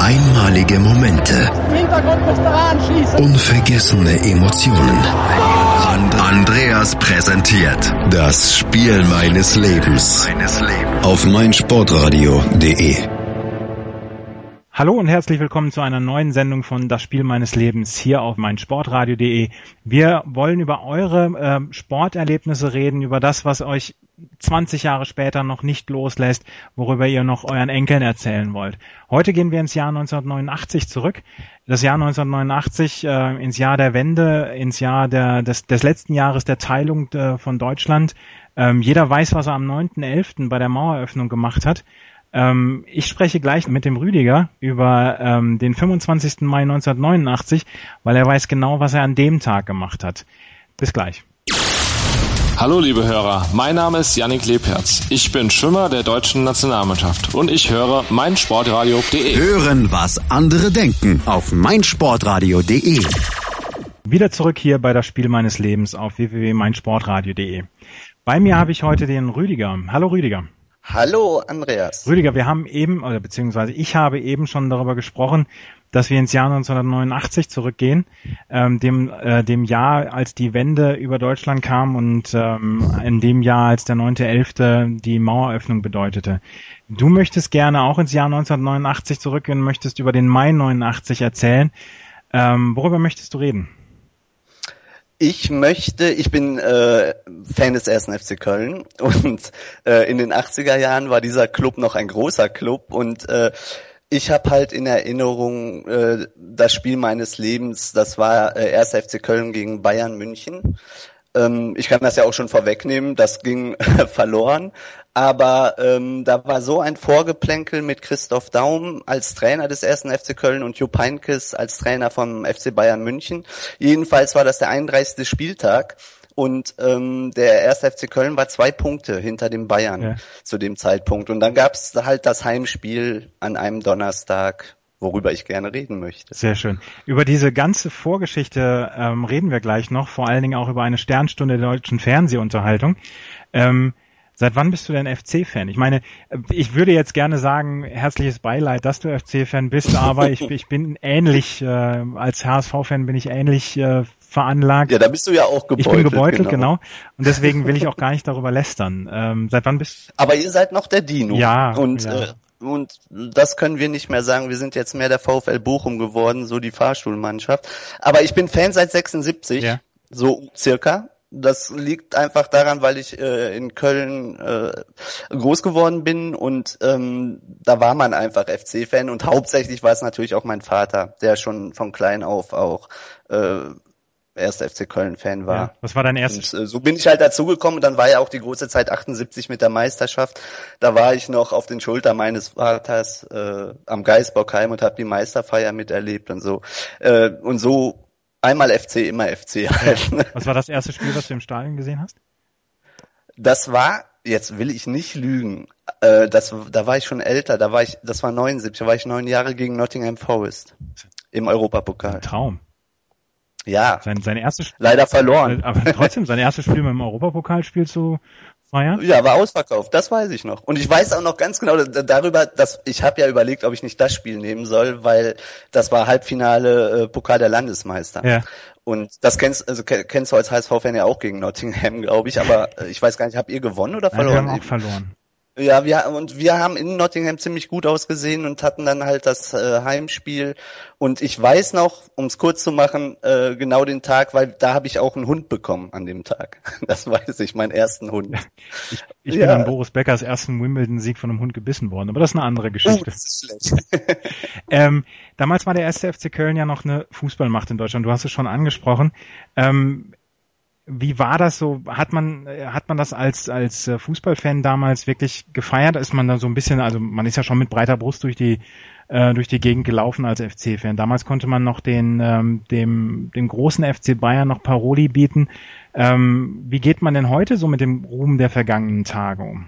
Einmalige Momente. Unvergessene Emotionen. Andreas präsentiert das Spiel meines Lebens auf meinsportradio.de. Hallo und herzlich willkommen zu einer neuen Sendung von Das Spiel meines Lebens hier auf meinsportradio.de. Wir wollen über eure äh, Sporterlebnisse reden, über das, was euch 20 Jahre später noch nicht loslässt, worüber ihr noch euren Enkeln erzählen wollt. Heute gehen wir ins Jahr 1989 zurück. Das Jahr 1989 äh, ins Jahr der Wende, ins Jahr der, des, des letzten Jahres der Teilung äh, von Deutschland. Ähm, jeder weiß, was er am 9.11. bei der Maueröffnung gemacht hat. Ähm, ich spreche gleich mit dem Rüdiger über ähm, den 25. Mai 1989, weil er weiß genau, was er an dem Tag gemacht hat. Bis gleich. Hallo liebe Hörer, mein Name ist Yannick Lebherz. Ich bin Schwimmer der deutschen Nationalmannschaft und ich höre meinsportradio.de. Hören, was andere denken auf meinsportradio.de. Wieder zurück hier bei das Spiel meines Lebens auf www.meinsportradio.de. Bei mir habe ich heute den Rüdiger. Hallo Rüdiger. Hallo Andreas. Rüdiger, wir haben eben, oder beziehungsweise ich habe eben schon darüber gesprochen, dass wir ins Jahr 1989 zurückgehen, ähm, dem, äh, dem Jahr, als die Wende über Deutschland kam und ähm, in dem Jahr, als der 9.11. die Maueröffnung bedeutete. Du möchtest gerne auch ins Jahr 1989 zurückgehen, möchtest über den Mai 89 erzählen. Ähm, worüber möchtest du reden? Ich möchte, ich bin äh, Fan des ersten FC Köln und äh, in den 80er Jahren war dieser Club noch ein großer Club und äh, ich habe halt in Erinnerung äh, das Spiel meines Lebens, das war äh, 1. FC Köln gegen Bayern München. Ähm, ich kann das ja auch schon vorwegnehmen, das ging verloren, aber ähm, da war so ein Vorgeplänkel mit Christoph Daum als Trainer des ersten FC Köln und Jupp Heynckes als Trainer vom FC Bayern München. Jedenfalls war das der 31. Spieltag und ähm, der erste FC Köln war zwei Punkte hinter dem Bayern ja. zu dem Zeitpunkt. Und dann gab es halt das Heimspiel an einem Donnerstag worüber ich gerne reden möchte. Sehr schön. Über diese ganze Vorgeschichte ähm, reden wir gleich noch, vor allen Dingen auch über eine Sternstunde der deutschen Fernsehunterhaltung. Ähm, Seit wann bist du denn FC-Fan? Ich meine, ich würde jetzt gerne sagen, herzliches Beileid, dass du FC-Fan bist, aber ich, ich bin ähnlich, äh, als HSV-Fan bin ich ähnlich äh, veranlagt. Ja, da bist du ja auch gebeutelt. Ich bin gebeutelt, genau. genau. Und deswegen will ich auch gar nicht darüber lästern. Ähm, seit wann bist Aber ihr seid noch der Dino. Ja. Und ja. Äh, und das können wir nicht mehr sagen. Wir sind jetzt mehr der VfL Bochum geworden, so die Fahrschulmannschaft. Aber ich bin Fan seit 76, ja. so circa. Das liegt einfach daran, weil ich äh, in Köln äh, groß geworden bin und ähm, da war man einfach FC-Fan und hauptsächlich war es natürlich auch mein Vater, der schon von klein auf auch äh, erster FC Köln-Fan war. Ja, was war dein erstes? Äh, so bin ich halt dazugekommen und dann war ja auch die große Zeit 78 mit der Meisterschaft. Da war ich noch auf den Schultern meines Vaters äh, am Geisbockheim und habe die Meisterfeier miterlebt und so. Äh, und so einmal FC, immer FC halt. Ne? Was war das erste Spiel, was du im Stadion gesehen hast? Das war, jetzt will ich nicht lügen, äh, das, da war ich schon älter, da war ich, das war 79, da war ich neun Jahre gegen Nottingham Forest im Europapokal. Ein Traum. Ja. Sein, sein erstes Leider verloren. Aber trotzdem, sein erstes Spiel mit dem Europapokalspiel zu feiern? Ja, war ausverkauft, das weiß ich noch. Und ich weiß auch noch ganz genau darüber, dass ich habe ja überlegt, ob ich nicht das Spiel nehmen soll, weil das war Halbfinale äh, Pokal der Landesmeister. Ja. Und das kennst, also kennst du als HSV-Fan ja auch gegen Nottingham, glaube ich, aber äh, ich weiß gar nicht, habt ihr gewonnen oder verloren? Nein, wir haben auch verloren. Ja, wir und wir haben in Nottingham ziemlich gut ausgesehen und hatten dann halt das äh, Heimspiel. Und ich weiß noch, um es kurz zu machen, äh, genau den Tag, weil da habe ich auch einen Hund bekommen an dem Tag. Das weiß ich, meinen ersten Hund. Ich, ich ja. bin an Boris Beckers ersten Wimbledon-Sieg von einem Hund gebissen worden, aber das ist eine andere Geschichte. Oh, das ist schlecht. ähm, damals war der erste FC Köln ja noch eine Fußballmacht in Deutschland. Du hast es schon angesprochen. Ähm, wie war das so? Hat man, hat man das als, als äh, Fußballfan damals wirklich gefeiert? Ist man da so ein bisschen, also man ist ja schon mit breiter Brust durch die, äh, durch die Gegend gelaufen als FC-Fan. Damals konnte man noch den, ähm, dem, dem großen FC Bayern noch Paroli bieten. Ähm, wie geht man denn heute so mit dem Ruhm der vergangenen Tage um?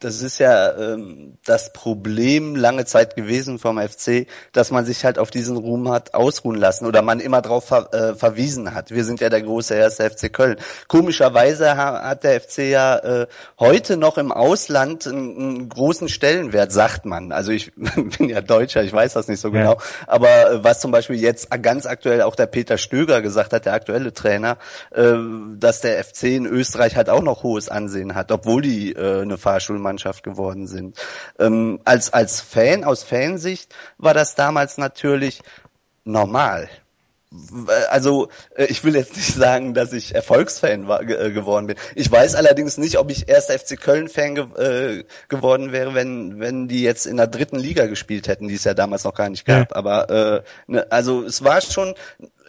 Das ist ja ähm, das Problem lange Zeit gewesen vom FC, dass man sich halt auf diesen Ruhm hat ausruhen lassen oder man immer darauf ver äh, verwiesen hat. Wir sind ja der große erste FC Köln. Komischerweise ha hat der FC ja äh, heute noch im Ausland einen, einen, großen Stellenwert, sagt man. Also ich bin ja Deutscher, ich weiß das nicht so genau. Aber äh, was zum Beispiel jetzt ganz aktuell auch der Peter Stöger gesagt hat, der aktuelle Trainer, äh, dass der FC in Österreich halt auch noch hohes Ansehen hat, obwohl die äh, eine Fahrschule Mannschaft geworden sind. Ähm, als, als Fan, aus Fansicht war das damals natürlich normal also äh, ich will jetzt nicht sagen, dass ich Erfolgsfan war, äh, geworden bin. Ich weiß allerdings nicht, ob ich erst FC Köln Fan ge äh, geworden wäre, wenn wenn die jetzt in der dritten Liga gespielt hätten, die es ja damals noch gar nicht gab. Ja. Aber äh, ne, also es war schon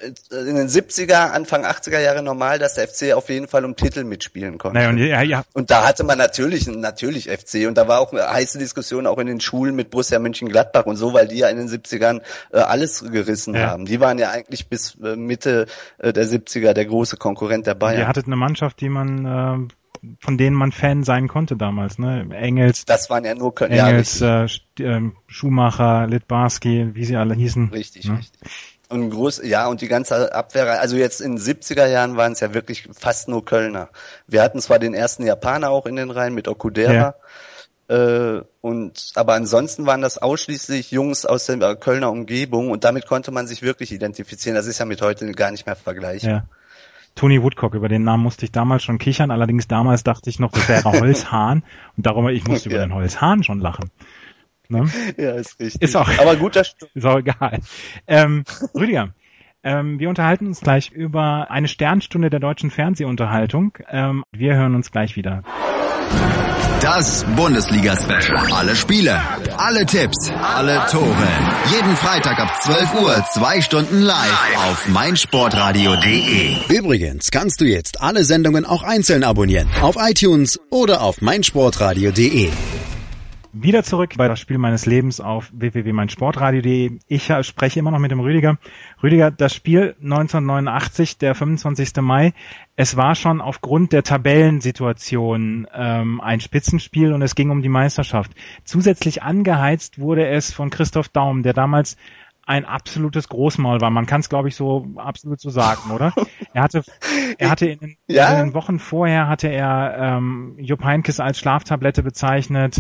in den 70er, Anfang 80er Jahre normal, dass der FC auf jeden Fall um Titel mitspielen konnte. Naja, und, ja, ja. und da hatte man natürlich, natürlich FC und da war auch eine heiße Diskussion auch in den Schulen mit Borussia Mönchengladbach und so, weil die ja in den 70ern äh, alles gerissen ja. haben. Die waren ja eigentlich bis äh, Mitte äh, der 70er der große Konkurrent der Bayern. Ihr hattet eine Mannschaft, die man äh, von denen man Fan sein konnte damals, ne? Engels. Das waren ja nur Engels, ja, äh, ähm, Schumacher, Litbarski, wie sie alle hießen. Richtig, ne? richtig. Und groß, ja, und die ganze Abwehr, also jetzt in den 70er Jahren waren es ja wirklich fast nur Kölner. Wir hatten zwar den ersten Japaner auch in den Reihen mit Okudera, ja. äh, und aber ansonsten waren das ausschließlich Jungs aus der Kölner Umgebung und damit konnte man sich wirklich identifizieren. Das ist ja mit heute gar nicht mehr vergleichbar. Ja. Tony Woodcock, über den Namen musste ich damals schon kichern, allerdings damals dachte ich noch, das wäre Holzhahn und darum, ich musste über den Holzhahn schon lachen. Ne? Ja, ist richtig. Ist auch, Aber guter Ist auch egal. Ähm, Rüdiger, ähm, wir unterhalten uns gleich über eine Sternstunde der deutschen Fernsehunterhaltung. Ähm, wir hören uns gleich wieder. Das Bundesliga-Special. Alle Spiele, alle Tipps, alle Tore. Jeden Freitag ab 12 Uhr, zwei Stunden live auf meinsportradio.de. Übrigens kannst du jetzt alle Sendungen auch einzeln abonnieren. Auf iTunes oder auf meinsportradio.de. Wieder zurück bei das Spiel meines Lebens auf www.meinsportradio.de. Ich spreche immer noch mit dem Rüdiger. Rüdiger, das Spiel 1989, der 25. Mai, es war schon aufgrund der Tabellensituation ähm, ein Spitzenspiel und es ging um die Meisterschaft. Zusätzlich angeheizt wurde es von Christoph Daum, der damals ein absolutes Großmaul war. Man kann es, glaube ich, so absolut so sagen, oder? Er hatte, er hatte in den, ja? in den Wochen vorher hatte er ähm, Jupp Heynckes als Schlaftablette bezeichnet.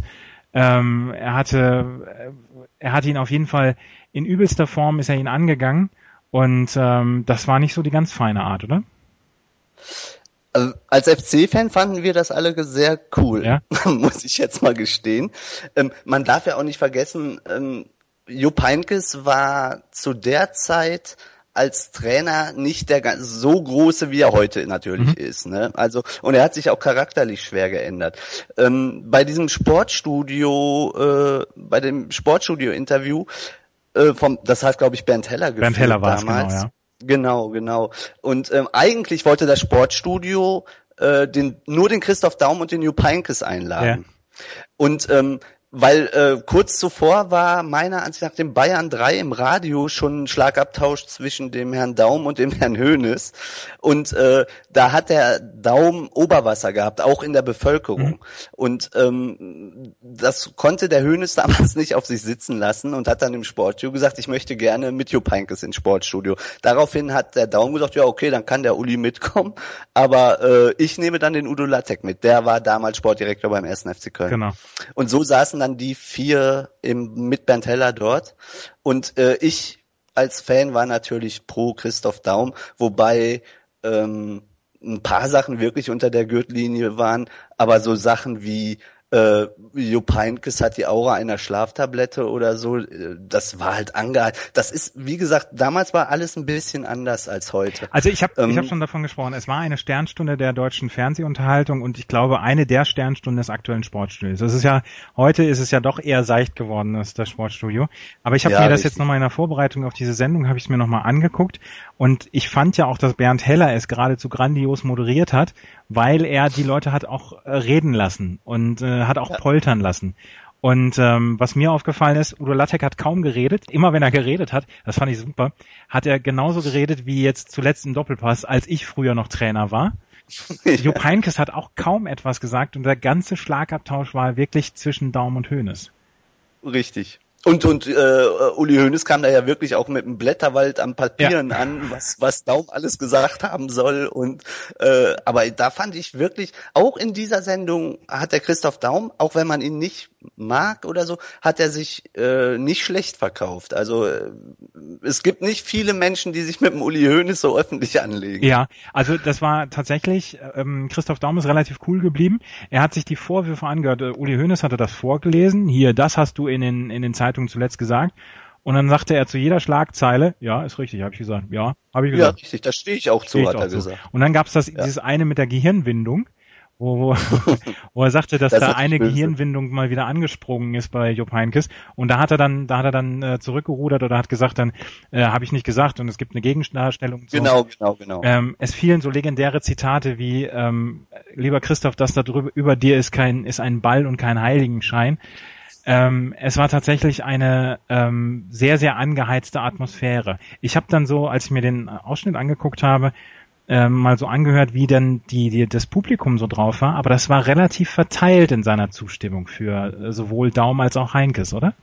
Ähm, er hatte, er hatte ihn auf jeden Fall in übelster Form ist er ihn angegangen und ähm, das war nicht so die ganz feine Art, oder? Also als FC-Fan fanden wir das alle sehr cool, ja? muss ich jetzt mal gestehen. Ähm, man darf ja auch nicht vergessen, ähm, Jupp Heynckes war zu der Zeit als Trainer nicht der so große, wie er heute natürlich mhm. ist. Ne? Also und er hat sich auch charakterlich schwer geändert. Ähm, bei diesem Sportstudio, äh, bei dem Sportstudio-Interview äh, vom, das hat glaube ich Bernd Heller geführt Bernd Heller war damals. Genau, ja. Genau, genau. Und ähm, eigentlich wollte das Sportstudio äh, den, nur den Christoph Daum und den Jupp Heynckes einladen. Ja. Und ähm, weil äh, kurz zuvor war meiner Ansicht nach dem Bayern 3 im Radio schon ein Schlagabtausch zwischen dem Herrn Daum und dem Herrn Hönes. Und äh, da hat der Daum Oberwasser gehabt, auch in der Bevölkerung. Mhm. Und ähm, das konnte der Hönes damals nicht auf sich sitzen lassen und hat dann im Sportstudio gesagt, ich möchte gerne mit Jupp Heynckes ins Sportstudio. Daraufhin hat der Daum gesagt, ja okay, dann kann der Uli mitkommen, aber äh, ich nehme dann den Udo Lattek mit. Der war damals Sportdirektor beim 1. FC Köln. Genau. Und so saßen saßen dann die vier im, mit Bernd Heller dort. Und äh, ich als Fan war natürlich pro Christoph Daum, wobei ähm, ein paar Sachen wirklich unter der Gürtellinie waren, aber so Sachen wie äh, Jupp Heynckes hat die Aura einer Schlaftablette oder so. Das war halt angehalten. Das ist, wie gesagt, damals war alles ein bisschen anders als heute. Also ich habe ähm, ich hab schon davon gesprochen, es war eine Sternstunde der deutschen Fernsehunterhaltung und ich glaube eine der Sternstunden des aktuellen Sportstudios. Das ist ja, heute ist es ja doch eher seicht geworden, als das Sportstudio. Aber ich habe ja, mir das richtig. jetzt nochmal in der Vorbereitung auf diese Sendung, habe ich es mir nochmal angeguckt und ich fand ja auch, dass Bernd Heller es geradezu grandios moderiert hat, weil er die Leute hat auch äh, reden lassen und äh, hat auch ja. poltern lassen. Und ähm, was mir aufgefallen ist, Udo Lattek hat kaum geredet. Immer wenn er geredet hat, das fand ich super, hat er genauso geredet wie jetzt zuletzt im Doppelpass, als ich früher noch Trainer war. Ja. Jupp Heynckes hat auch kaum etwas gesagt und der ganze Schlagabtausch war wirklich zwischen Daumen und Hönes. Richtig. Und, und äh, Uli Hoeneß kam da ja wirklich auch mit einem Blätterwald an Papieren ja. an, was, was Daum alles gesagt haben soll. Und äh, aber da fand ich wirklich, auch in dieser Sendung hat der Christoph Daum, auch wenn man ihn nicht mag oder so, hat er sich äh, nicht schlecht verkauft. Also äh, es gibt nicht viele Menschen, die sich mit dem Uli Hoeneß so öffentlich anlegen. Ja, also das war tatsächlich, ähm, Christoph Daum ist relativ cool geblieben. Er hat sich die Vorwürfe angehört. Äh, Uli Hoeneß hatte das vorgelesen. Hier, das hast du in den, in den Zeitungen zuletzt gesagt. Und dann sagte er zu jeder Schlagzeile, ja, ist richtig, habe ich gesagt, ja, habe ich gesagt. Ja, richtig, da stehe ich auch zu, hat er gesagt. Und dann gab es das, ja. dieses eine mit der Gehirnwindung wo, wo, wo er sagte, dass das da eine böse. Gehirnwindung mal wieder angesprungen ist bei Jupp Heinkes und da hat er dann, da hat er dann äh, zurückgerudert oder hat gesagt, dann äh, habe ich nicht gesagt und es gibt eine Gegendarstellung. So. Genau, genau, genau. Ähm, es fielen so legendäre Zitate wie ähm, lieber Christoph, das da drüber über dir ist kein ist ein Ball und kein Heiligenschein. Ähm, es war tatsächlich eine ähm, sehr sehr angeheizte Atmosphäre. Ich habe dann so, als ich mir den Ausschnitt angeguckt habe, ähm, mal so angehört, wie denn die, die, das Publikum so drauf war, aber das war relativ verteilt in seiner Zustimmung für äh, sowohl Daum als auch Heinkes, oder?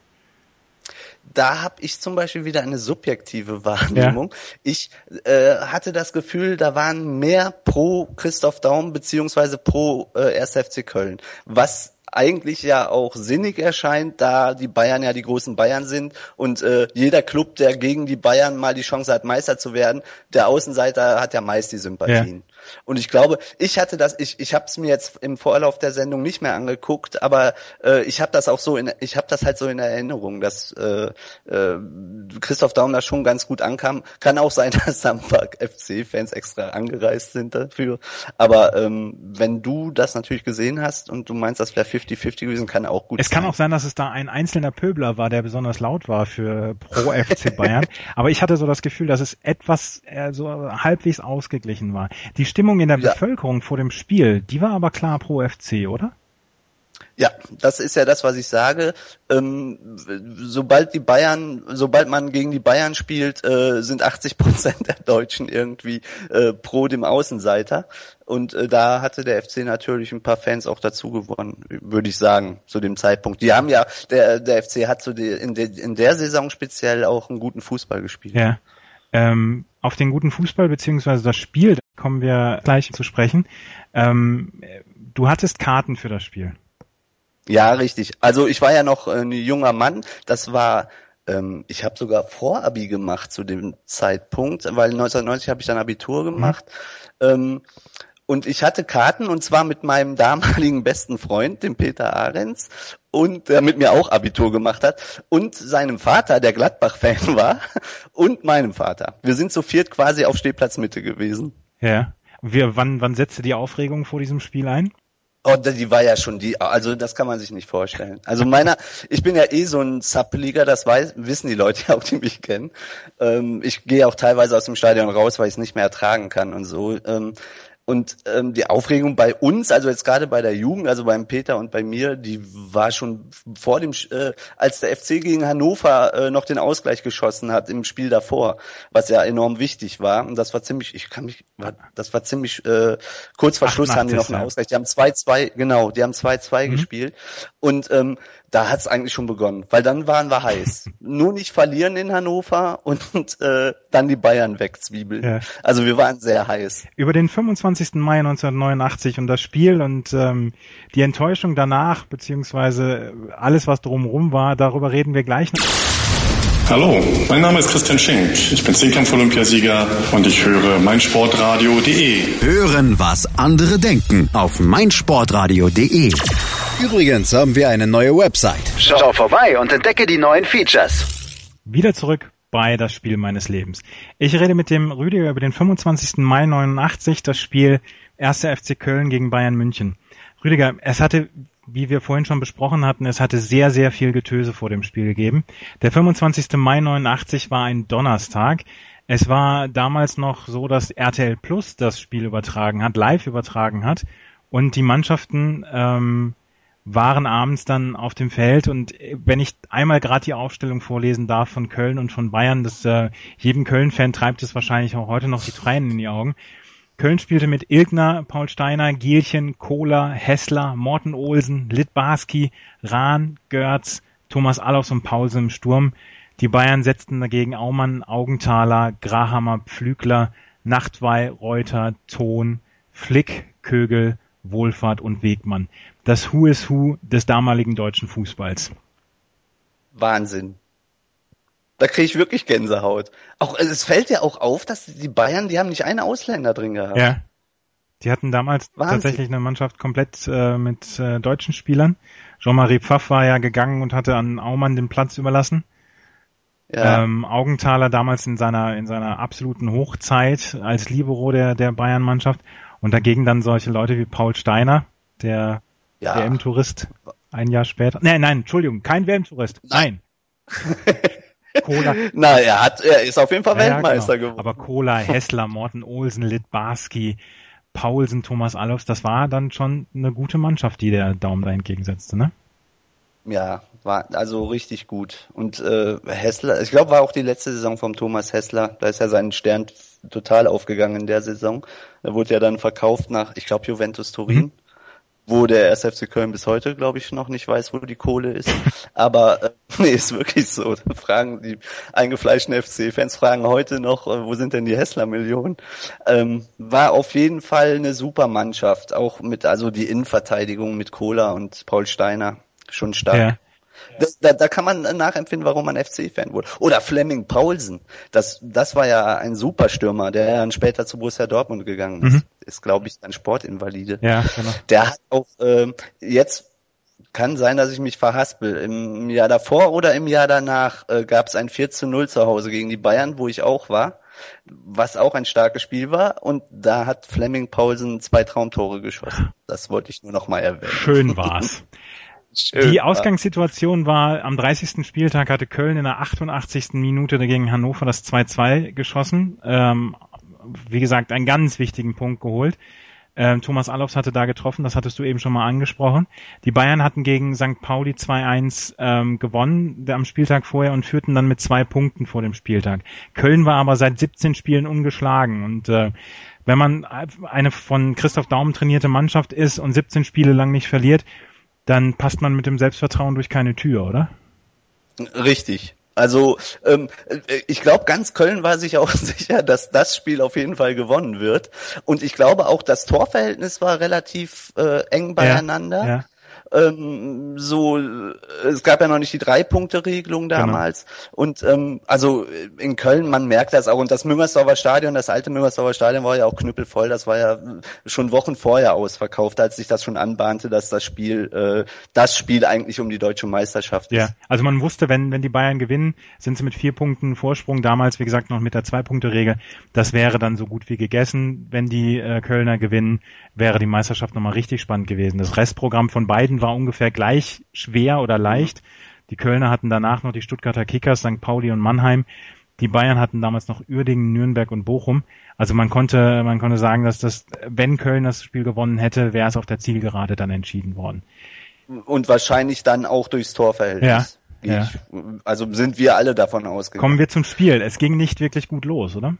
da habe ich zum Beispiel wieder eine subjektive Wahrnehmung. Ja. Ich äh, hatte das Gefühl, da waren mehr pro Christoph Daum beziehungsweise pro äh, 1. FC Köln, was eigentlich ja auch sinnig erscheint, da die Bayern ja die großen Bayern sind und äh, jeder Club, der gegen die Bayern mal die Chance hat, Meister zu werden, der Außenseiter hat ja meist die Sympathien. Ja. Und ich glaube, ich hatte das, ich, ich habe es mir jetzt im Vorlauf der Sendung nicht mehr angeguckt, aber äh, ich habe das auch so in, ich habe das halt so in Erinnerung, dass äh, äh, Christoph Daum da schon ganz gut ankam. Kann auch sein, dass paar FC-Fans extra angereist sind dafür. Aber ähm, wenn du das natürlich gesehen hast und du meinst, das wäre 50-50 gewesen, kann auch gut es sein. Es kann auch sein, dass es da ein einzelner Pöbler war, der besonders laut war für pro FC Bayern. aber ich hatte so das Gefühl, dass es etwas äh, so halbwegs ausgeglichen war. Die Stimmung in der ja. Bevölkerung vor dem Spiel, die war aber klar pro FC, oder? Ja, das ist ja das, was ich sage. Ähm, sobald die Bayern, sobald man gegen die Bayern spielt, äh, sind 80 Prozent der Deutschen irgendwie äh, pro dem Außenseiter. Und äh, da hatte der FC natürlich ein paar Fans auch dazu gewonnen, würde ich sagen, zu dem Zeitpunkt. Die haben ja, der, der FC hat so die, in, de, in der Saison speziell auch einen guten Fußball gespielt. Ja. Ähm, auf den guten Fußball beziehungsweise das Spiel kommen wir gleich zu sprechen. Ähm, du hattest Karten für das Spiel. Ja, richtig. Also ich war ja noch ein junger Mann. Das war, ähm, ich habe sogar Vorabi gemacht zu dem Zeitpunkt, weil 1990 habe ich dann Abitur gemacht. Mhm. Und ich hatte Karten und zwar mit meinem damaligen besten Freund, dem Peter Ahrens, und der mit mir auch Abitur gemacht hat, und seinem Vater, der Gladbach-Fan war, und meinem Vater. Wir sind zu viert quasi auf Stehplatz Mitte gewesen. Ja. Wir, wann, wann setzte die Aufregung vor diesem Spiel ein? Oh, die war ja schon die, also das kann man sich nicht vorstellen. Also meiner, ich bin ja eh so ein Zappeliger, das weiß, wissen die Leute ja auch, die mich kennen. Ähm, ich gehe auch teilweise aus dem Stadion raus, weil ich es nicht mehr ertragen kann und so. Ähm, und ähm, die Aufregung bei uns, also jetzt gerade bei der Jugend, also beim Peter und bei mir, die war schon vor dem, äh, als der FC gegen Hannover äh, noch den Ausgleich geschossen hat im Spiel davor, was ja enorm wichtig war. Und das war ziemlich, ich kann mich, war, das war ziemlich äh, kurz vor Schluss haben die noch einen Ausgleich. Die haben 2-2, genau, die haben 2-2 mhm. gespielt. Und ähm, da hat's eigentlich schon begonnen, weil dann waren wir heiß. Nur nicht verlieren in Hannover und äh, dann die Bayern wegzwiebeln. Ja. Also wir waren sehr heiß. Über den 25. Mai 1989 und das Spiel und ähm, die Enttäuschung danach, beziehungsweise alles, was drumherum war, darüber reden wir gleich noch. Hallo, mein Name ist Christian Schenk. Ich bin Zehnkampf-Olympiasieger und ich höre meinsportradio.de. Hören, was andere denken auf meinsportradio.de. Übrigens haben wir eine neue Website. Schau vorbei und entdecke die neuen Features. Wieder zurück bei das Spiel meines Lebens. Ich rede mit dem Rüdiger über den 25. Mai 89, das Spiel 1. FC Köln gegen Bayern München. Rüdiger, es hatte, wie wir vorhin schon besprochen hatten, es hatte sehr, sehr viel Getöse vor dem Spiel gegeben. Der 25. Mai 89 war ein Donnerstag. Es war damals noch so, dass RTL Plus das Spiel übertragen hat, live übertragen hat und die Mannschaften ähm, waren abends dann auf dem Feld und wenn ich einmal gerade die Aufstellung vorlesen darf von Köln und von Bayern, das äh, jedem Köln-Fan treibt es wahrscheinlich auch heute noch die Tränen in die Augen. Köln spielte mit Ilgner, Paul Steiner, Gielchen, Kohler, Hessler, Morten Olsen, Litbarski, Rahn, Görz, Thomas Allofs und Pause im Sturm. Die Bayern setzten dagegen Aumann, Augenthaler, Grahammer, Pflügler, Nachtwey, Reuter, Ton, Flick, Kögel, Wohlfahrt und Wegmann. Das Who is Who des damaligen deutschen Fußballs. Wahnsinn. Da kriege ich wirklich Gänsehaut. Auch also es fällt ja auch auf, dass die Bayern, die haben nicht einen Ausländer drin gehabt. Ja. Die hatten damals Wahnsinn. tatsächlich eine Mannschaft komplett äh, mit äh, deutschen Spielern. Jean-Marie Pfaff war ja gegangen und hatte an Aumann den Platz überlassen. Ja. Ähm, Augenthaler damals in seiner in seiner absoluten Hochzeit als Libero der der Bayern-Mannschaft und dagegen dann solche Leute wie Paul Steiner, der ja. WM-Tourist ein Jahr später. Nein, nein, Entschuldigung, kein WM-Tourist. Nein. Cola. Na, er hat, er ist auf jeden Fall ja, Weltmeister genau. geworden. Aber Cola, Hessler, Morten Olsen, Litbarski, Paulsen, Thomas Allofs, das war dann schon eine gute Mannschaft, die der Daumen da entgegensetzte, ne? Ja, war also richtig gut. Und äh, Hessler, ich glaube, war auch die letzte Saison vom Thomas Hessler. Da ist ja sein Stern total aufgegangen in der Saison. Er wurde ja dann verkauft nach, ich glaube, Juventus Turin. Mhm wo der SFC Köln bis heute, glaube ich, noch nicht weiß, wo die Kohle ist. Aber äh, nee, ist wirklich so. Fragen die eingefleischten FC-Fans fragen heute noch, äh, wo sind denn die Hessler-Millionen? Ähm, war auf jeden Fall eine super Mannschaft, auch mit also die Innenverteidigung mit Kohler und Paul Steiner schon stark. Ja. Das, da, da kann man nachempfinden, warum man FC-Fan wurde. Oder Fleming Paulsen. Das, das war ja ein Superstürmer, der dann später zu Borussia Dortmund gegangen ist. Mhm. Ist, glaube ich, ein Sportinvalide. Ja, genau. Der hat auch ähm, jetzt kann sein, dass ich mich verhaspel. Im Jahr davor oder im Jahr danach äh, gab es ein 4 zu 0 zu Hause gegen die Bayern, wo ich auch war, was auch ein starkes Spiel war. Und da hat Fleming Paulsen zwei Traumtore geschossen. Das wollte ich nur noch mal erwähnen. Schön war's. Schön, die Ausgangssituation war, am 30. Spieltag hatte Köln in der 88. Minute gegen Hannover das 2-2 geschossen. Ähm, wie gesagt, einen ganz wichtigen Punkt geholt. Ähm, Thomas Allofs hatte da getroffen, das hattest du eben schon mal angesprochen. Die Bayern hatten gegen St. Pauli 2-1 ähm, gewonnen am Spieltag vorher und führten dann mit zwei Punkten vor dem Spieltag. Köln war aber seit 17 Spielen ungeschlagen und äh, wenn man eine von Christoph Daum trainierte Mannschaft ist und 17 Spiele lang nicht verliert, dann passt man mit dem Selbstvertrauen durch keine Tür, oder? Richtig. Also ähm, ich glaube, ganz Köln war sich auch sicher, dass das Spiel auf jeden Fall gewonnen wird. Und ich glaube auch, das Torverhältnis war relativ äh, eng beieinander. Ja, ja ähm, so, es gab ja noch nicht die Drei-Punkte-Regelung genau. damals. Genau. Und ähm, also in Köln, man merkt das auch. Und das Müngersdorfer Stadion, das alte Müngersdorfer Stadion war ja auch knüppelvoll. Das war ja schon Wochen vorher ausverkauft, als sich das schon anbahnte, dass das Spiel, äh, das Spiel eigentlich um die deutsche Meisterschaft ist. Ja, also man wusste, wenn, wenn die Bayern gewinnen, sind sie mit vier Punkten Vorsprung, damals wie gesagt noch mit der Zwei-Punkte-Regel. Das wäre dann so gut wie gegessen. Wenn die äh, Kölner gewinnen, wäre die Meisterschaft nochmal richtig spannend gewesen. Das Restprogramm von beiden war ungefähr gleich schwer oder leicht. Die Kölner hatten danach noch die Stuttgarter Kickers, St. Pauli und Mannheim. Die Bayern hatten damals noch Uerdingen, Nürnberg und Bochum. Also man konnte, man konnte sagen, dass das, wenn Köln das Spiel gewonnen hätte, wäre es auf der Zielgerade dann entschieden worden. Und wahrscheinlich dann auch durchs Torverhältnis. Ja. ja. also sind wir alle davon ausgegangen. Kommen wir zum Spiel. Es ging nicht wirklich gut los, oder?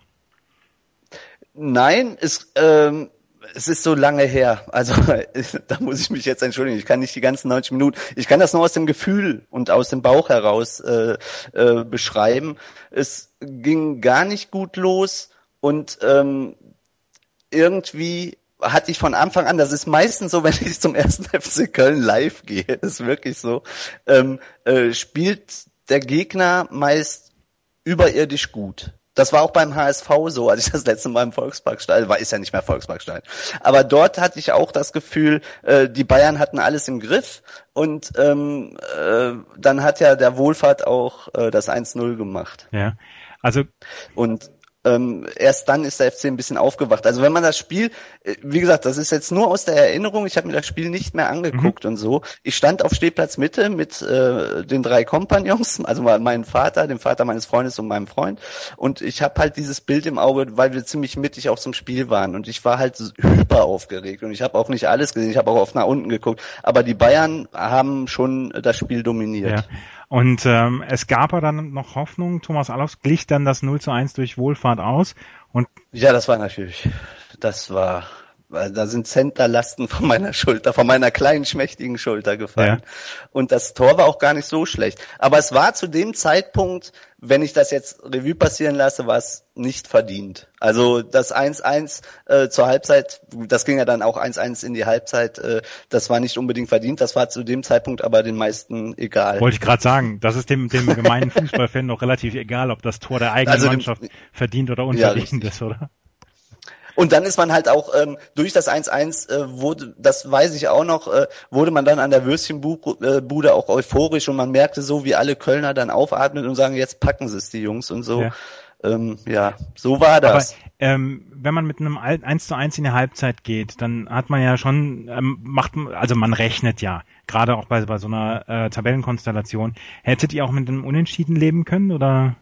Nein, es, ähm, es ist so lange her. Also da muss ich mich jetzt entschuldigen. Ich kann nicht die ganzen 90 Minuten. Ich kann das nur aus dem Gefühl und aus dem Bauch heraus äh, äh, beschreiben. Es ging gar nicht gut los und ähm, irgendwie hatte ich von Anfang an, das ist meistens so, wenn ich zum ersten FC Köln live gehe, ist wirklich so, ähm, äh, spielt der Gegner meist überirdisch gut. Das war auch beim HSV so, als ich das letzte Mal im Volksparkstadion war, ist ja nicht mehr Volksparkstadion. Aber dort hatte ich auch das Gefühl, äh, die Bayern hatten alles im Griff und ähm, äh, dann hat ja der Wohlfahrt auch äh, das 1-0 gemacht. Ja. Also und ähm, erst dann ist der FC ein bisschen aufgewacht. Also wenn man das Spiel, äh, wie gesagt, das ist jetzt nur aus der Erinnerung, ich habe mir das Spiel nicht mehr angeguckt mhm. und so. Ich stand auf Stehplatz Mitte mit äh, den drei Kompagnons, also meinem Vater, dem Vater meines Freundes und meinem Freund. Und ich habe halt dieses Bild im Auge, weil wir ziemlich mittig auch zum Spiel waren. Und ich war halt hyper aufgeregt. Und ich habe auch nicht alles gesehen, ich habe auch oft nach unten geguckt. Aber die Bayern haben schon das Spiel dominiert. Ja. Und ähm, es gab aber dann noch Hoffnung. Thomas Allofs glich dann das 0 zu 1 durch Wohlfahrt aus. Und ja, das war natürlich, das war da sind Centerlasten von meiner Schulter, von meiner kleinen, schmächtigen Schulter gefallen. Ja. Und das Tor war auch gar nicht so schlecht. Aber es war zu dem Zeitpunkt, wenn ich das jetzt Revue passieren lasse, war es nicht verdient. Also das 1-1 äh, zur Halbzeit, das ging ja dann auch 1-1 in die Halbzeit, äh, das war nicht unbedingt verdient, das war zu dem Zeitpunkt aber den meisten egal. Wollte ich gerade sagen, das ist dem, dem gemeinen Fußballfan doch relativ egal, ob das Tor der eigenen also Mannschaft dem, verdient oder unverdient ja, ist, oder? Und dann ist man halt auch ähm, durch das 1-1 äh, wurde, das weiß ich auch noch, äh, wurde man dann an der Würstchenbude äh, auch euphorisch und man merkte so, wie alle Kölner dann aufatmen und sagen, jetzt packen sie es, die Jungs und so. Ja. Ähm, ja, so war das. Aber, ähm, wenn man mit einem 1 zu 1 in die Halbzeit geht, dann hat man ja schon, ähm, macht, also man rechnet ja, gerade auch bei, bei so einer äh, Tabellenkonstellation. Hättet ihr auch mit einem Unentschieden leben können oder?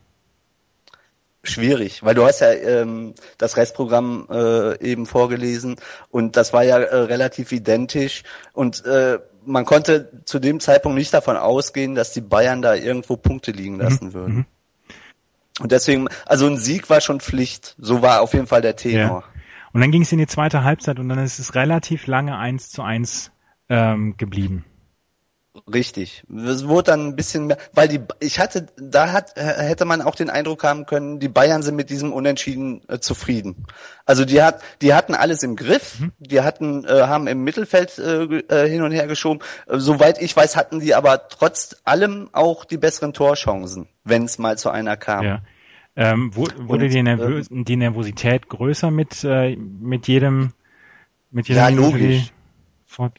Schwierig, weil du hast ja ähm, das Restprogramm äh, eben vorgelesen und das war ja äh, relativ identisch und äh, man konnte zu dem Zeitpunkt nicht davon ausgehen, dass die Bayern da irgendwo Punkte liegen lassen mhm. würden. Mhm. Und deswegen, also ein Sieg war schon Pflicht, so war auf jeden Fall der Tenor. Ja. Und dann ging es in die zweite Halbzeit und dann ist es relativ lange eins zu eins ähm, geblieben. Richtig. Es wurde dann ein bisschen mehr, weil die, ich hatte, da hat, hätte man auch den Eindruck haben können, die Bayern sind mit diesem Unentschieden äh, zufrieden. Also die hat, die hatten alles im Griff, mhm. die hatten, äh, haben im Mittelfeld äh, äh hin und her geschoben. Äh, soweit ich weiß, hatten die aber trotz allem auch die besseren Torchancen, wenn es mal zu einer kam. Ja. Ähm, wurde und, die, Nervö ähm, die Nervosität größer mit, äh, mit jedem, mit jedem ja, logisch fortgehen?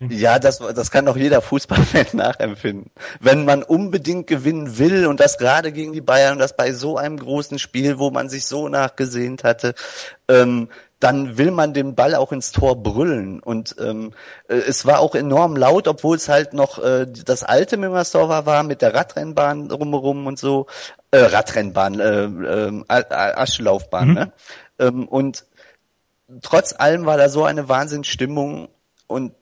Ja, das, das kann doch jeder Fußballfan nachempfinden. Wenn man unbedingt gewinnen will und das gerade gegen die Bayern und das bei so einem großen Spiel, wo man sich so nachgesehnt hatte, ähm, dann will man den Ball auch ins Tor brüllen. Und ähm, äh, es war auch enorm laut, obwohl es halt noch äh, das alte Mimmersdorfer war mit der Radrennbahn drumherum und so. Äh, Radrennbahn, äh, äh, Aschelaufbahn. Mhm. Ne? Ähm, und trotz allem war da so eine Wahnsinnsstimmung und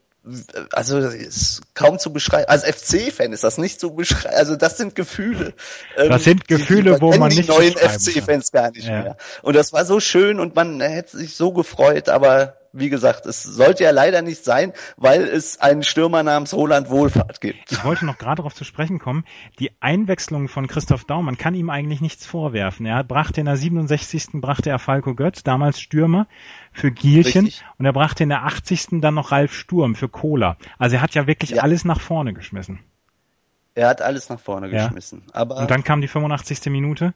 also ist kaum zu beschreiben. Als FC-Fan ist das nicht zu beschreiben. Also das sind Gefühle. Ähm, das sind Gefühle, die, wo man nicht die neuen FC-Fans gar nicht ja. mehr. Und das war so schön und man hätte sich so gefreut, aber wie gesagt, es sollte ja leider nicht sein, weil es einen Stürmer namens Roland Wohlfahrt gibt. Ich wollte noch gerade darauf zu sprechen kommen. Die Einwechslung von Christoph Daum, man kann ihm eigentlich nichts vorwerfen. Er brachte in der 67. brachte er Falco Götz, damals Stürmer, für Gielchen Richtig. und er brachte in der 80. dann noch Ralf Sturm für Cola. Also er hat ja wirklich ja. alles nach vorne geschmissen. Er hat alles nach vorne ja. geschmissen. Aber und dann kam die 85. Minute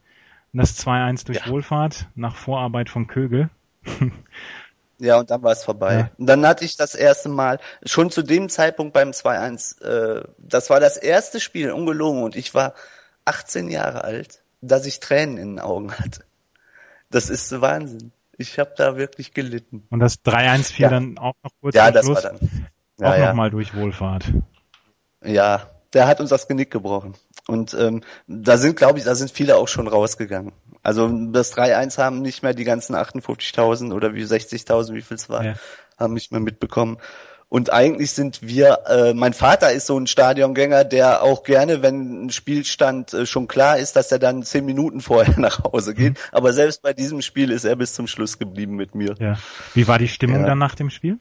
und das 2-1 durch ja. Wohlfahrt nach Vorarbeit von Kögel. Ja, und dann war es vorbei. Ja. Und dann hatte ich das erste Mal, schon zu dem Zeitpunkt beim 2-1, äh, das war das erste Spiel, ungelogen, und ich war 18 Jahre alt, dass ich Tränen in den Augen hatte. Das ist Wahnsinn. Ich habe da wirklich gelitten. Und das 3-1 fiel ja. dann auch noch kurz ja, das Schluss, war dann. Ja, auch ja. nochmal durch Wohlfahrt. Ja, der hat uns das Genick gebrochen. Und ähm, da sind, glaube ich, da sind viele auch schon rausgegangen. Also das 3-1 haben nicht mehr die ganzen 58.000 oder wie 60.000, wie viel es war, ja. haben nicht mehr mitbekommen. Und eigentlich sind wir, äh, mein Vater ist so ein Stadiongänger, der auch gerne, wenn ein Spielstand äh, schon klar ist, dass er dann zehn Minuten vorher nach Hause geht. Mhm. Aber selbst bei diesem Spiel ist er bis zum Schluss geblieben mit mir. Ja. Wie war die Stimmung ja. dann nach dem Spiel?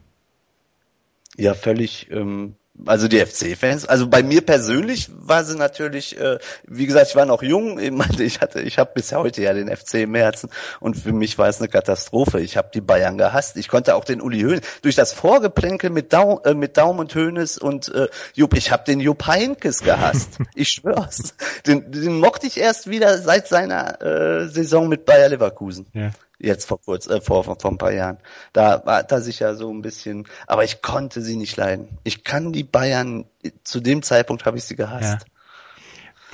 Ja, völlig, ähm, Also die FC-Fans, also bei mir persönlich war sie natürlich, äh, wie gesagt, ich war noch jung, ich, meine, ich hatte, ich habe bis heute ja den FC im Herzen und für mich war es eine Katastrophe. Ich habe die Bayern gehasst. Ich konnte auch den Uli Hoeneß durch das Vorgeplänkel mit, Dau, äh, mit Daum und Hoeneß und äh, Jupp, ich habe den Jupp Heinkes gehasst. ich schwör's. Den, den mochte ich erst wieder seit seiner äh, Saison mit Bayer Leverkusen. Ja jetzt vor kurz, äh, vor, vor, vor ein paar Jahren. Da war da sich ja so ein bisschen, aber ich konnte sie nicht leiden. Ich kann die Bayern, zu dem Zeitpunkt habe ich sie gehasst. Ja.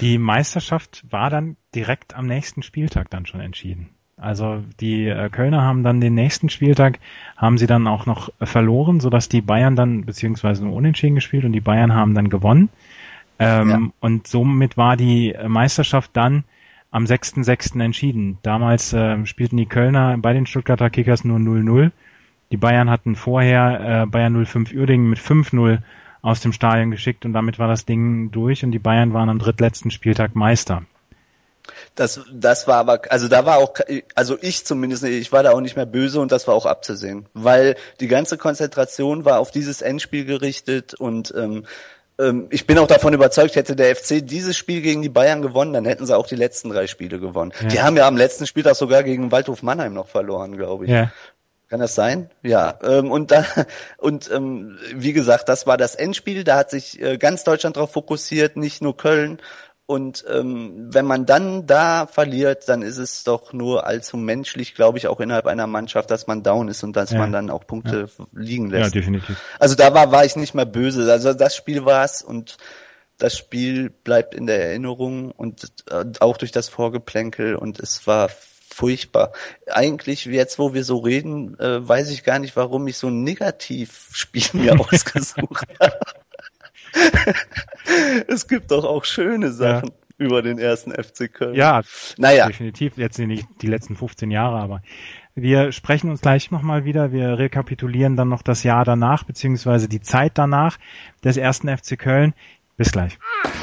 Die Meisterschaft war dann direkt am nächsten Spieltag dann schon entschieden. Also die äh, Kölner haben dann den nächsten Spieltag, haben sie dann auch noch verloren, sodass die Bayern dann, beziehungsweise nur unentschieden gespielt und die Bayern haben dann gewonnen. Ähm, ja. Und somit war die Meisterschaft dann am 6.6. entschieden. Damals äh, spielten die Kölner bei den Stuttgarter Kickers nur 0-0. Die Bayern hatten vorher äh, Bayern 05 Uerdingen mit 5-0 aus dem Stadion geschickt und damit war das Ding durch und die Bayern waren am drittletzten Spieltag Meister. Das, das war aber, also da war auch, also ich zumindest, ich war da auch nicht mehr böse und das war auch abzusehen, weil die ganze Konzentration war auf dieses Endspiel gerichtet und ähm, ähm, ich bin auch davon überzeugt, hätte der FC dieses Spiel gegen die Bayern gewonnen, dann hätten sie auch die letzten drei Spiele gewonnen. Ja. Die haben ja am letzten Spieltag sogar gegen Waldhof Mannheim noch verloren, glaube ich. Ja. Kann das sein? Ja. Ähm, und da und ähm, wie gesagt, das war das Endspiel. Da hat sich äh, ganz Deutschland darauf fokussiert, nicht nur Köln. Und ähm, wenn man dann da verliert, dann ist es doch nur allzu menschlich, glaube ich, auch innerhalb einer Mannschaft, dass man down ist und dass ja. man dann auch Punkte ja. liegen lässt. Ja, definitiv. Also da war, war ich nicht mehr böse. Also das Spiel war es und das Spiel bleibt in der Erinnerung und äh, auch durch das Vorgeplänkel und es war furchtbar. Eigentlich jetzt, wo wir so reden, äh, weiß ich gar nicht, warum ich so ein Negativspiel mir ausgesucht habe. es gibt doch auch schöne Sachen ja. über den ersten FC Köln. Ja, naja. definitiv. Jetzt nicht die letzten 15 Jahre, aber wir sprechen uns gleich nochmal wieder. Wir rekapitulieren dann noch das Jahr danach, beziehungsweise die Zeit danach des ersten FC Köln. Bis gleich.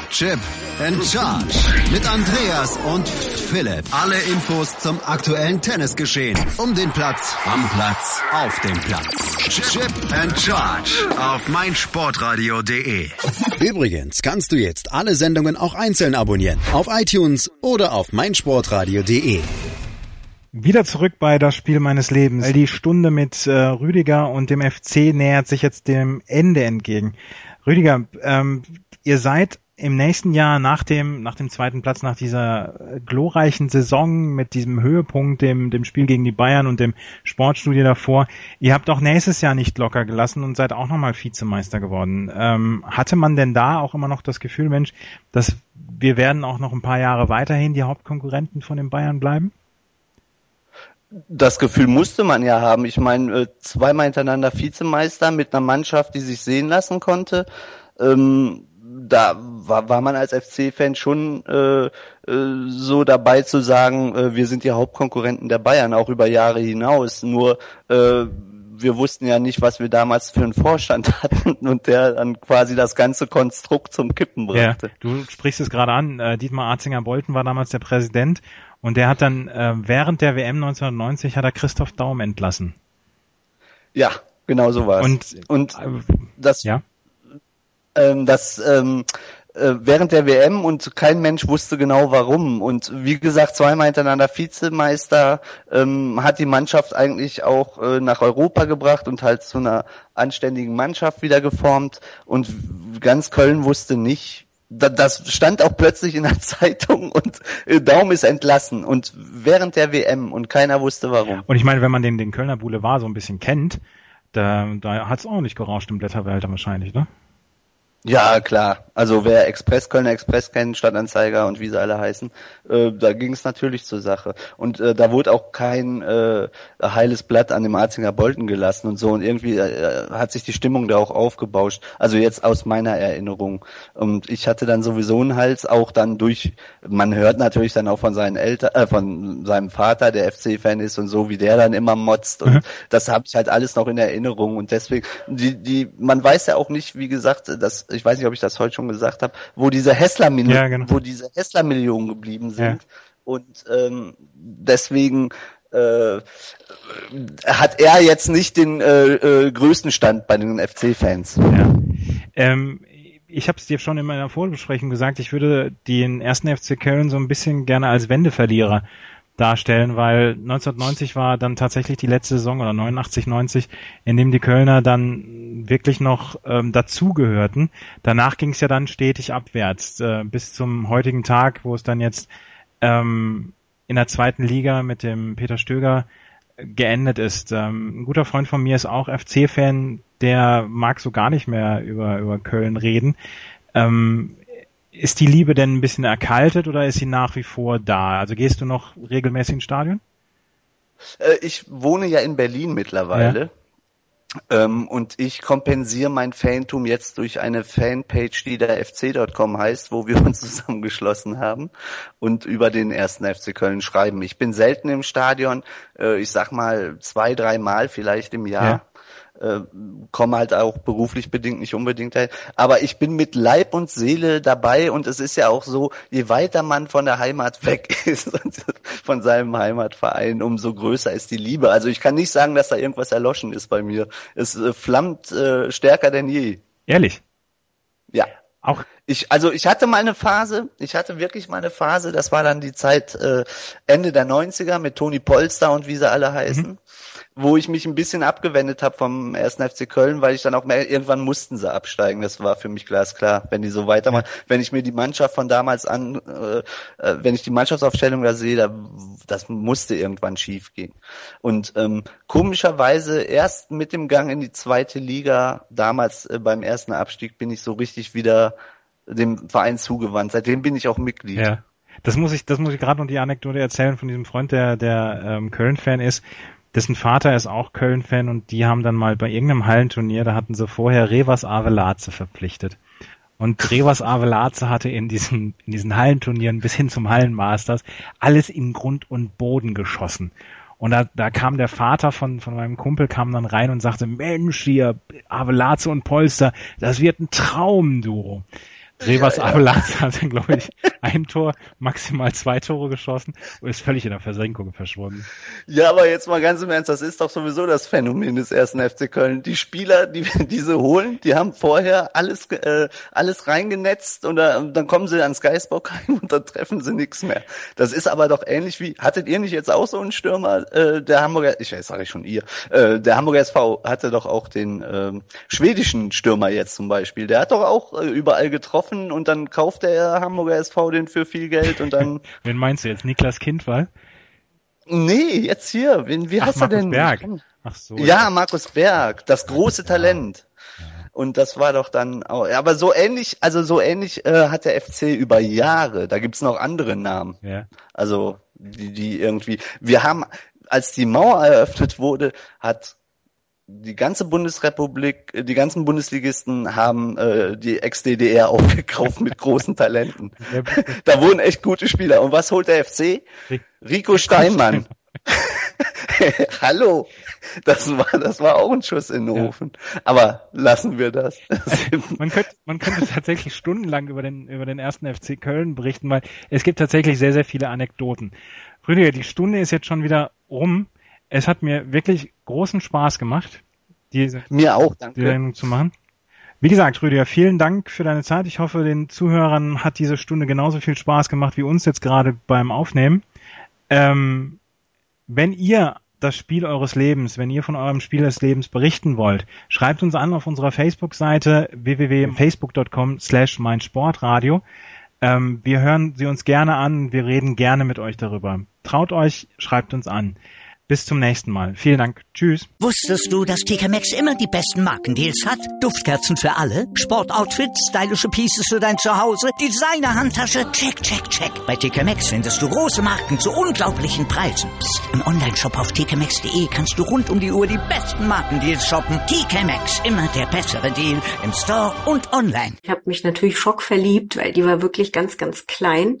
Chip and Charge mit Andreas und Philipp. Alle Infos zum aktuellen Tennisgeschehen. Um den Platz, am Platz, auf dem Platz. Chip and Charge auf meinsportradio.de. Übrigens kannst du jetzt alle Sendungen auch einzeln abonnieren. Auf iTunes oder auf meinsportradio.de. Wieder zurück bei das Spiel meines Lebens. Die Stunde mit äh, Rüdiger und dem FC nähert sich jetzt dem Ende entgegen. Rüdiger, ähm, ihr seid im nächsten Jahr nach dem, nach dem zweiten Platz, nach dieser äh, glorreichen Saison mit diesem Höhepunkt, dem, dem Spiel gegen die Bayern und dem Sportstudio davor, ihr habt auch nächstes Jahr nicht locker gelassen und seid auch nochmal Vizemeister geworden. Ähm, hatte man denn da auch immer noch das Gefühl, Mensch, dass wir werden auch noch ein paar Jahre weiterhin die Hauptkonkurrenten von den Bayern bleiben? Das Gefühl musste man ja haben. Ich meine, äh, zweimal hintereinander Vizemeister mit einer Mannschaft, die sich sehen lassen konnte. Ähm, da war, war man als FC-Fan schon äh, äh, so dabei zu sagen, äh, wir sind die Hauptkonkurrenten der Bayern, auch über Jahre hinaus. Nur äh, wir wussten ja nicht, was wir damals für einen Vorstand hatten und der dann quasi das ganze Konstrukt zum Kippen brachte. Ja, du sprichst es gerade an, äh, Dietmar Arzinger-Bolten war damals der Präsident und der hat dann äh, während der WM 1990 hat er Christoph Daum entlassen. Ja, genau so war es. Und, und äh, das ja? Ähm, dass ähm, äh, während der WM und kein Mensch wusste genau warum. Und wie gesagt, zweimal hintereinander Vizemeister ähm, hat die Mannschaft eigentlich auch äh, nach Europa gebracht und halt zu einer anständigen Mannschaft wieder geformt. Und ganz Köln wusste nicht, das stand auch plötzlich in der Zeitung und äh, Daum ist entlassen und während der WM und keiner wusste warum. Und ich meine, wenn man den, den Kölner Boulevard so ein bisschen kennt, da, da hat es auch nicht gerauscht im Blätterwälder wahrscheinlich, ne? Ja, klar. Also wer Express, Kölner Express kennt, Stadtanzeiger und wie sie alle heißen, äh, da ging es natürlich zur Sache. Und äh, da wurde auch kein äh, heiles Blatt an dem Arzinger Bolten gelassen und so. Und irgendwie äh, hat sich die Stimmung da auch aufgebauscht. Also jetzt aus meiner Erinnerung. Und ich hatte dann sowieso einen Hals, auch dann durch, man hört natürlich dann auch von seinen Eltern, äh, von seinem Vater, der FC-Fan ist und so, wie der dann immer motzt. Und mhm. das habe ich halt alles noch in Erinnerung. Und deswegen, die, die, man weiß ja auch nicht, wie gesagt, dass ich weiß nicht, ob ich das heute schon gesagt habe, wo diese Hessler-Millionen, ja, genau. wo diese Hessler-Millionen geblieben sind. Ja. Und ähm, deswegen äh, hat er jetzt nicht den äh, äh, größten Stand bei den FC-Fans. Ja. Ähm, ich habe es dir schon in meiner Vorbesprechung gesagt, ich würde den ersten FC Köln so ein bisschen gerne als Wendeverlierer darstellen, weil 1990 war dann tatsächlich die letzte Saison oder 89, 90, in dem die Kölner dann wirklich noch ähm, dazugehörten. Danach ging es ja dann stetig abwärts äh, bis zum heutigen Tag, wo es dann jetzt ähm, in der zweiten Liga mit dem Peter Stöger geendet ist. Ähm, ein guter Freund von mir ist auch FC-Fan, der mag so gar nicht mehr über, über Köln reden. Ähm, ist die Liebe denn ein bisschen erkaltet oder ist sie nach wie vor da? Also gehst du noch regelmäßig ins Stadion? Äh, ich wohne ja in Berlin mittlerweile. Ja. Ähm, und ich kompensiere mein Fantum jetzt durch eine Fanpage, die der FC.com heißt, wo wir uns zusammengeschlossen haben und über den ersten FC Köln schreiben. Ich bin selten im Stadion, äh, ich sag mal zwei, drei Mal vielleicht im Jahr. Ja äh, komme halt auch beruflich bedingt nicht unbedingt halt. Aber ich bin mit Leib und Seele dabei und es ist ja auch so, je weiter man von der Heimat weg ist, von seinem Heimatverein, umso größer ist die Liebe. Also ich kann nicht sagen, dass da irgendwas erloschen ist bei mir. Es äh, flammt äh, stärker denn je. Ehrlich? Ja. Auch ich, also ich hatte mal eine Phase, ich hatte wirklich mal eine Phase, das war dann die Zeit äh, Ende der 90er mit Toni Polster und wie sie alle heißen. Mhm wo ich mich ein bisschen abgewendet habe vom ersten FC Köln, weil ich dann auch mehr, irgendwann mussten sie absteigen. Das war für mich glasklar, wenn die so weitermachen. Wenn ich mir die Mannschaft von damals an, äh, äh, wenn ich die Mannschaftsaufstellung da sehe, da, das musste irgendwann schief gehen. Und ähm, komischerweise erst mit dem Gang in die zweite Liga, damals äh, beim ersten Abstieg, bin ich so richtig wieder dem Verein zugewandt. Seitdem bin ich auch Mitglied. Ja. Das muss ich, das muss ich gerade noch die Anekdote erzählen von diesem Freund, der, der ähm, Köln-Fan ist dessen Vater ist auch Köln-Fan und die haben dann mal bei irgendeinem Hallenturnier, da hatten sie vorher Revas Avelaze verpflichtet. Und Revas Avelaze hatte in diesen, in diesen Hallenturnieren bis hin zum Hallenmasters alles in Grund und Boden geschossen. Und da, da kam der Vater von, von meinem Kumpel, kam dann rein und sagte, Mensch, hier, Avelaze und Polster, das wird ein Traumduo. Revas ja, ja. Avalanche hat dann, glaube ich, ein Tor, maximal zwei Tore geschossen und ist völlig in der Versenkung verschwunden. Ja, aber jetzt mal ganz im Ernst, das ist doch sowieso das Phänomen des ersten FC Köln. Die Spieler, die diese holen, die haben vorher alles äh, alles reingenetzt und da, dann kommen sie ans Geisbockheim und dann treffen sie nichts mehr. Das ist aber doch ähnlich wie, hattet ihr nicht jetzt auch so einen Stürmer, äh, der Hamburger, ich weiß, sage ich schon ihr, äh, der Hamburger SV hatte doch auch den äh, schwedischen Stürmer jetzt zum Beispiel. Der hat doch auch äh, überall getroffen kaufen und dann kauft der Hamburger SV den für viel Geld und dann. Wen meinst du jetzt? Niklas Kindwall? Nee, jetzt hier. Wen, wie Ach, heißt Markus er denn? Berg. Ach so. Ja, ja, Markus Berg, das große Talent. Und das war doch dann auch, aber so ähnlich, also so ähnlich äh, hat der FC über Jahre. Da gibt's noch andere Namen. Ja. Also die, die irgendwie. Wir haben, als die Mauer eröffnet wurde, hat die ganze Bundesrepublik, die ganzen Bundesligisten haben äh, die Ex-DDR aufgekauft mit großen Talenten. da wurden echt gute Spieler. Und was holt der FC? Rico Steinmann. Hallo, das war, das war auch ein Schuss in den Ofen. Ja. Aber lassen wir das. man, könnte, man könnte tatsächlich stundenlang über den, über den ersten FC Köln berichten, weil es gibt tatsächlich sehr, sehr viele Anekdoten. Rüdiger, die Stunde ist jetzt schon wieder rum es hat mir wirklich großen Spaß gemacht, diese, mir auch, danke. die Sendung zu machen. Wie gesagt, Rüdiger, vielen Dank für deine Zeit. Ich hoffe, den Zuhörern hat diese Stunde genauso viel Spaß gemacht wie uns jetzt gerade beim Aufnehmen. Ähm, wenn ihr das Spiel eures Lebens, wenn ihr von eurem Spiel des Lebens berichten wollt, schreibt uns an auf unserer Facebook-Seite www.facebook.com slash meinsportradio. Ähm, wir hören sie uns gerne an, wir reden gerne mit euch darüber. Traut euch, schreibt uns an. Bis zum nächsten Mal. Vielen Dank. Tschüss. Wusstest du, dass TK Maxx immer die besten Markendeals hat? Duftkerzen für alle, Sportoutfits, stylische Pieces für dein Zuhause, Designer-Handtasche, check, check, check. Bei TK Maxx findest du große Marken zu unglaublichen Preisen. Psst. im Onlineshop auf tkmaxx.de kannst du rund um die Uhr die besten Markendeals shoppen. TK Maxx, immer der bessere Deal im Store und online. Ich habe mich natürlich schockverliebt, weil die war wirklich ganz, ganz klein.